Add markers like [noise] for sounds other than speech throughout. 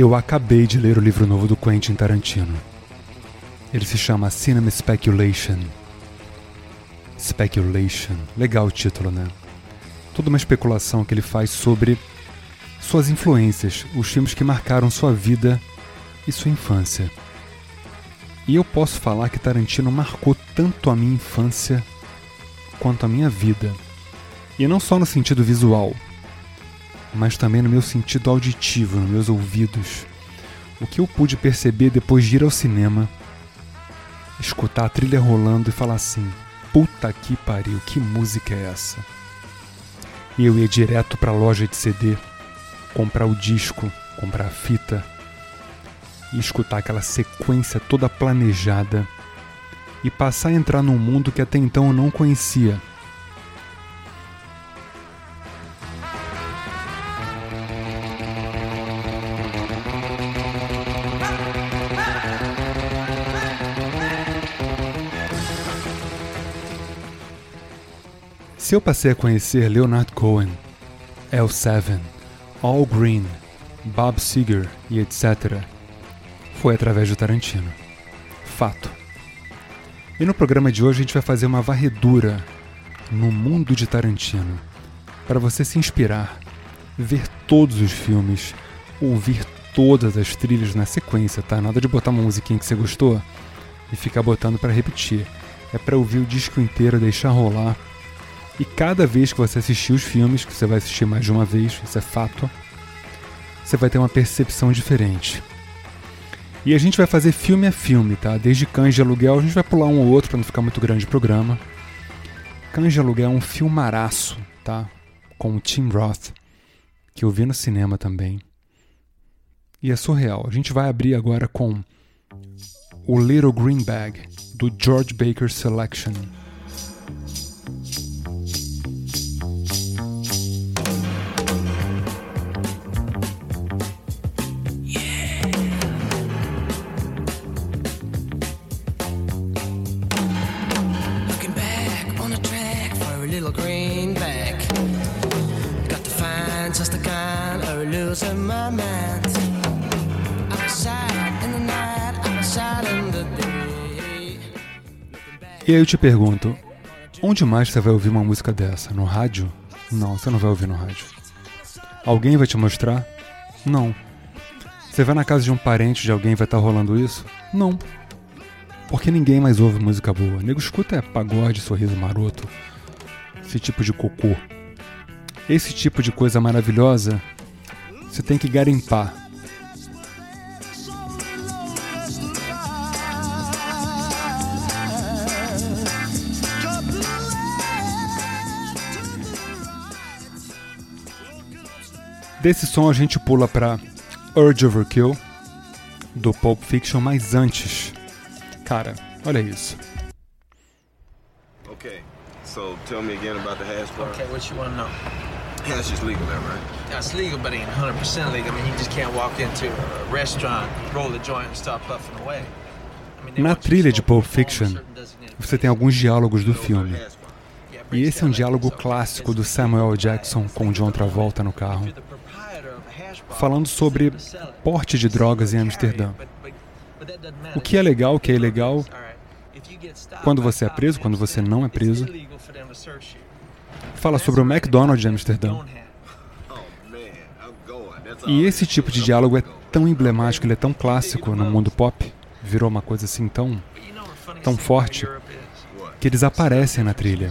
Eu acabei de ler o livro novo do Quentin Tarantino. Ele se chama Cinema Speculation. Speculation. Legal o título, né? Toda uma especulação que ele faz sobre suas influências, os filmes que marcaram sua vida e sua infância. E eu posso falar que Tarantino marcou tanto a minha infância quanto a minha vida. E não só no sentido visual, mas também no meu sentido auditivo, nos meus ouvidos. O que eu pude perceber depois de ir ao cinema, escutar a trilha rolando e falar assim: puta que pariu, que música é essa? E eu ia direto para a loja de CD, comprar o disco, comprar a fita e escutar aquela sequência toda planejada e passar a entrar num mundo que até então eu não conhecia Se eu passei a conhecer Leonard Cohen, L7, All Green, Bob Seger e etc., foi através do Tarantino. Fato. E no programa de hoje a gente vai fazer uma varredura no mundo de Tarantino, para você se inspirar, ver todos os filmes, ouvir todas as trilhas na sequência, tá? Nada de botar uma musiquinha que você gostou e ficar botando para repetir. É para ouvir o disco inteiro, deixar rolar e cada vez que você assistir os filmes, que você vai assistir mais de uma vez, isso é fato, você vai ter uma percepção diferente. E a gente vai fazer filme a filme, tá? Desde Cães de Aluguel, a gente vai pular um ou outro para não ficar muito grande o programa. Cães de Aluguel é um filmaraço, tá? Com o Tim Roth, que eu vi no cinema também. E é surreal. A gente vai abrir agora com o Little Green Bag, do George Baker Selection. E aí eu te pergunto, onde mais você vai ouvir uma música dessa? No rádio? Não, você não vai ouvir no rádio. Alguém vai te mostrar? Não. Você vai na casa de um parente de alguém vai estar tá rolando isso? Não. Porque ninguém mais ouve música boa. Nego escuta é pagode, sorriso maroto. Esse tipo de cocô. Esse tipo de coisa maravilhosa, você tem que garimpar. Desse som a gente pula para Urge Overkill do Pulp Fiction, mas antes, cara, olha isso. Okay, so tell me again about the hash bar. Okay, what you want to know? Yeah, it's just legal there, right? Yeah, it's legal, but it ain't 100% legal. I mean, you just can't walk into a restaurant, roll the joint and start puffing away. Na trilha de Pulp Fiction, você tem alguns diálogos do filme. E esse é um diálogo clássico do Samuel Jackson com John Travolta no carro falando sobre porte de drogas em Amsterdã. O que é legal, o que é ilegal, quando você é preso, quando você não é preso. Fala sobre o McDonald's de Amsterdã. E esse tipo de diálogo é tão emblemático, ele é tão clássico no mundo pop, virou uma coisa assim tão, tão forte, que eles aparecem na trilha.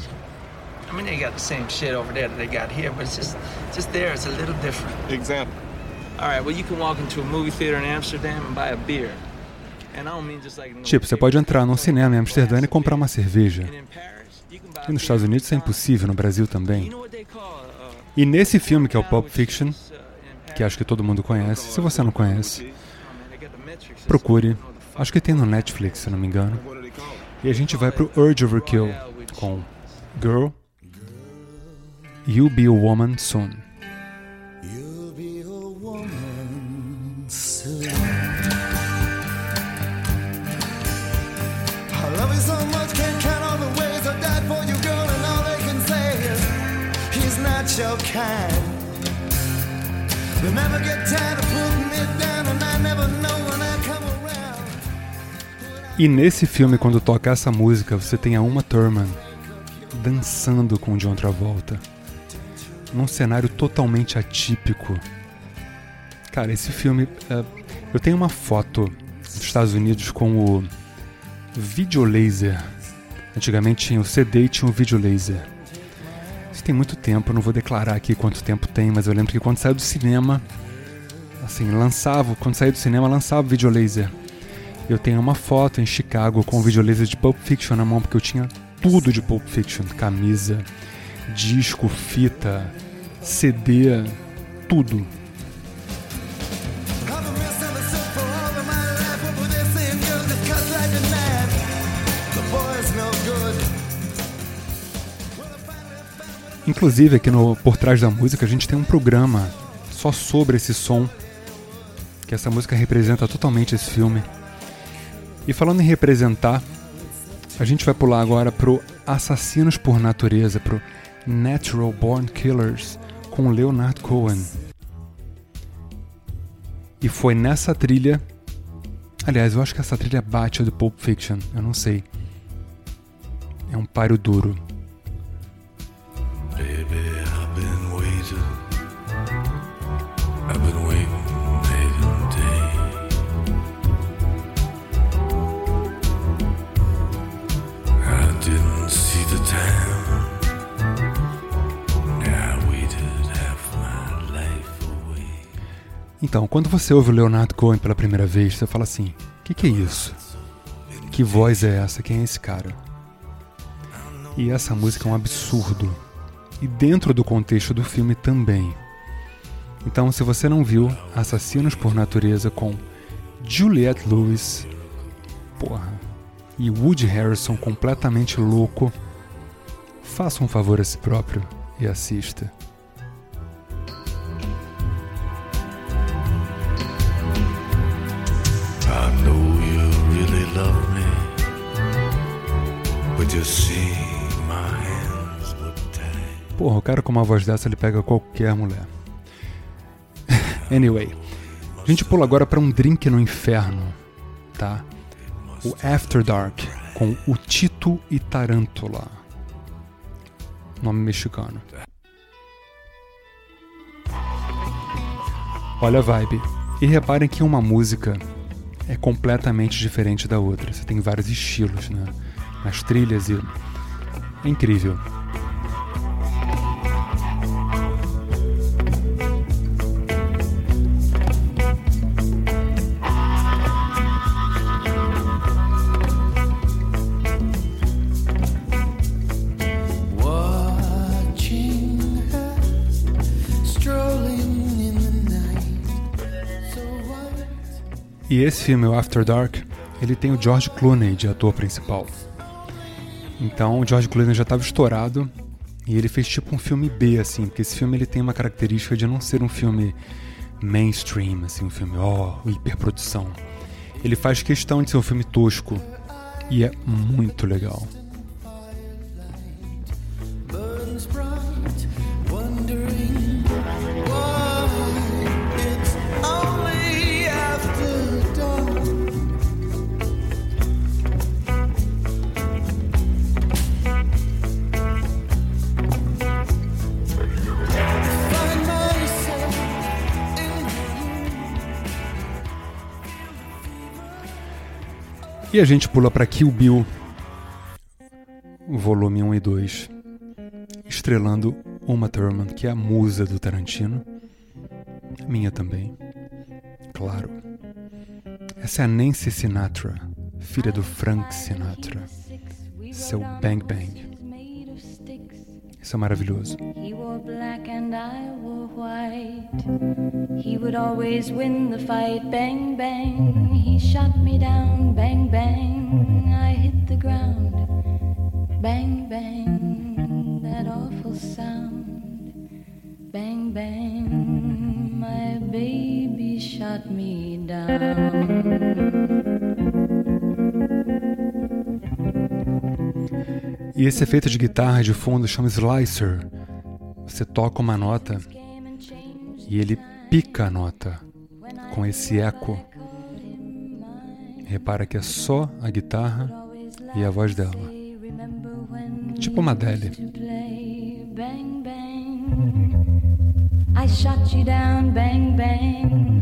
I mean, they got the same shit over there that they got here, but it's just, just there, it's a little different. Example. Tipo, você pode entrar num cinema em Amsterdã e comprar uma cerveja. E nos Estados Unidos isso é impossível, no Brasil também. E nesse filme que é o Pulp Fiction, que acho que todo mundo conhece, se você não conhece, procure. Acho que tem no Netflix, se não me engano. E a gente vai pro Urge Overkill com Girl, You'll Be a Woman Soon. so kind. Never get tired of putting it down, and I never know when I come around. E nesse filme, quando toca essa música, você tem a Uma Thurman dançando com o John Travolta. Num cenário totalmente atípico. Cara, esse filme. É... Eu tenho uma foto dos Estados Unidos com o videolaser. Antigamente tinha o CD e tinha o videolaser tem muito tempo, não vou declarar aqui quanto tempo tem, mas eu lembro que quando saiu do cinema, assim, lançava, quando saía do cinema, lançava o videolaser. Eu tenho uma foto em Chicago com o videolaser de Pulp Fiction na mão, porque eu tinha tudo de Pulp Fiction: camisa, disco, fita, CD, tudo. Inclusive aqui no Por Trás da Música a gente tem um programa só sobre esse som, que essa música representa totalmente esse filme. E falando em representar, a gente vai pular agora pro Assassinos por Natureza, pro Natural Born Killers, com Leonard Cohen. E foi nessa trilha. Aliás, eu acho que essa trilha bate a do Pulp Fiction, eu não sei. É um páreo duro. Então, quando você ouve o Leonardo Cohen pela primeira vez, você fala assim: o que, que é isso? Que voz é essa? Quem é esse cara? E essa música é um absurdo. E dentro do contexto do filme também. Então, se você não viu Assassinos por Natureza com Juliette Lewis, porra, e Woody Harrison completamente louco, faça um favor a si próprio e assista. Porra, o cara com uma voz dessa ele pega qualquer mulher. [laughs] anyway, a gente pula agora para um drink no inferno, tá? O After Dark com o Tito e Tarântula. Nome mexicano. Olha a vibe. E reparem que uma música é completamente diferente da outra. Você tem vários estilos, né? Nas trilhas e é incrível. E esse filme, o After Dark, ele tem o George Clooney de ator principal. Então o George Clooney já estava estourado e ele fez tipo um filme B, assim, porque esse filme ele tem uma característica de não ser um filme mainstream, assim, um filme, ó, oh, hiperprodução. Ele faz questão de ser um filme tosco e é muito legal. E a gente pula para Kill Bill, volume 1 e 2, estrelando Uma Thurman, que é a musa do Tarantino, minha também, claro. Essa é a Nancy Sinatra, filha do Frank Sinatra, seu Bang Bang. Isso é maravilhoso. He wore black and I wore white. He would always win the fight. Bang, bang. Shot me down. Bang, bang. I hit the ground. Bang, bang. That awful sound. Bang, bang. My baby shot me down. E esse efeito de guitarra de fundo chama slicer. Você toca uma nota e ele pica a nota com esse eco. Repara que é só a guitarra e a voz dela. Tipo uma Adele. I shot you down, bang, bang.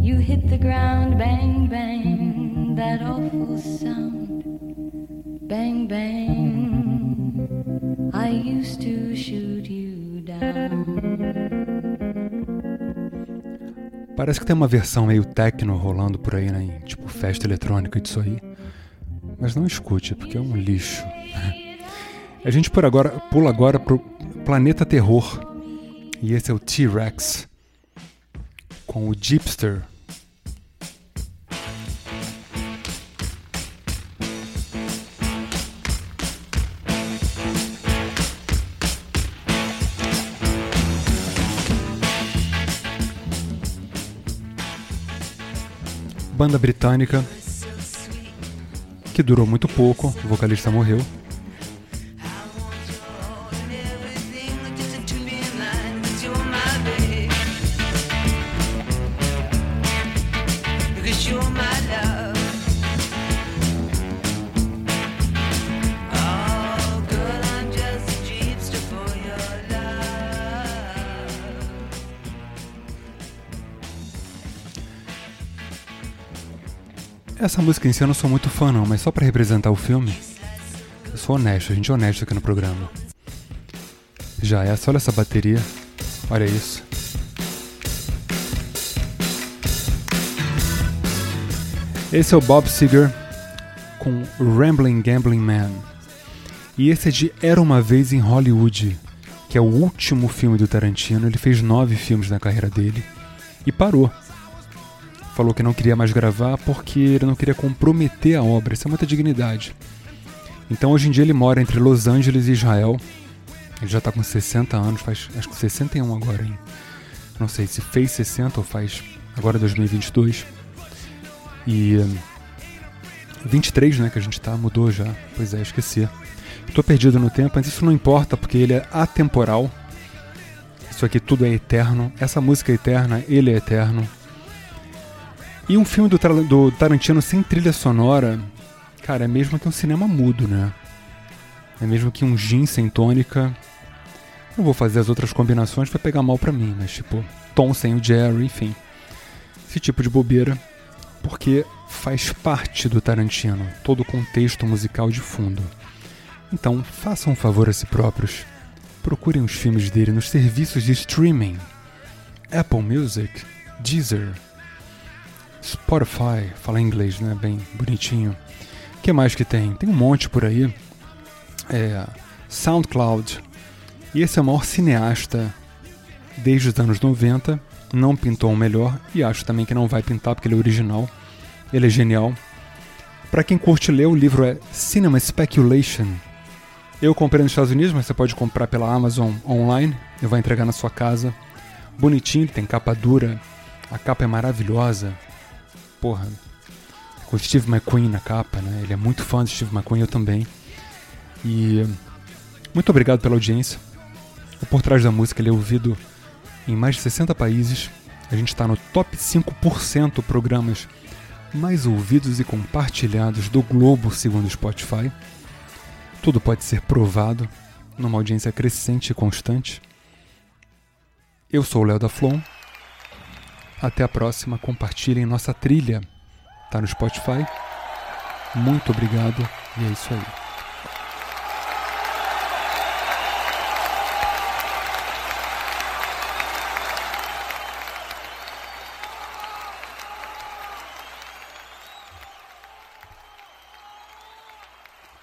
You hit the ground, bang, bang. That awful sound, bang, bang. I used to shoot you down. Parece que tem uma versão meio techno rolando por aí, né? Tipo festa eletrônica disso aí. Mas não escute, porque é um lixo. [laughs] A gente por agora pula agora pro Planeta Terror. E esse é o T-Rex com o Jeepster. Banda britânica que durou muito pouco, o vocalista morreu. Essa música em si eu não sou muito fã não, mas só para representar o filme, eu sou honesto, a gente é honesto aqui no programa. Já essa, olha essa bateria, olha isso. Esse é o Bob Seger com Rambling Gambling Man. E esse é de Era Uma Vez em Hollywood, que é o último filme do Tarantino. Ele fez nove filmes na carreira dele e parou falou que não queria mais gravar porque ele não queria comprometer a obra. Isso é muita dignidade. Então hoje em dia ele mora entre Los Angeles e Israel. Ele já está com 60 anos, faz acho que 61 agora, hein? Não sei se fez 60 ou faz agora 2022. E 23, né, que a gente tá, mudou já. Pois é, esqueci. Estou perdido no tempo, mas isso não importa porque ele é atemporal. Isso aqui tudo é eterno. Essa música é eterna, ele é eterno. E um filme do, do Tarantino sem trilha sonora, cara, é mesmo que um cinema mudo, né? É mesmo que um gin sem tônica. Não vou fazer as outras combinações vai pegar mal pra mim, mas tipo, Tom sem o Jerry, enfim. Esse tipo de bobeira. Porque faz parte do Tarantino, todo o contexto musical de fundo. Então, façam um favor a si próprios. Procurem os filmes dele nos serviços de streaming. Apple Music, Deezer, Spotify, falar inglês, né? Bem bonitinho. O que mais que tem? Tem um monte por aí. É, SoundCloud. E esse é o maior cineasta desde os anos 90. Não pintou o melhor e acho também que não vai pintar porque ele é original. Ele é genial. Para quem curte ler, o livro é Cinema Speculation. Eu comprei nos Estados Unidos, mas você pode comprar pela Amazon online. Eu vou entregar na sua casa. Bonitinho, tem capa dura. A capa é maravilhosa porra, com Steve McQueen na capa, né? Ele é muito fã do Steve McQueen, eu também. E muito obrigado pela audiência. O Por Trás da Música ele é ouvido em mais de 60 países. A gente está no top 5% programas mais ouvidos e compartilhados do globo, segundo o Spotify. Tudo pode ser provado numa audiência crescente e constante. Eu sou o Léo da Flon até a próxima. Compartilhem nossa trilha. Tá no Spotify. Muito obrigado e é isso aí.